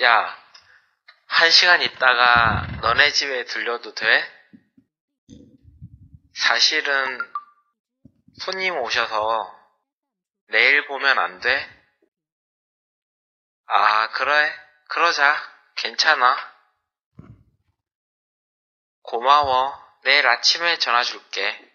야, 한 시간 있다가 너네 집에 들려도 돼? 사실은 손님 오셔서 내일 보면 안 돼? 아, 그래. 그러자. 괜찮아. 고마워. 내일 아침에 전화 줄게.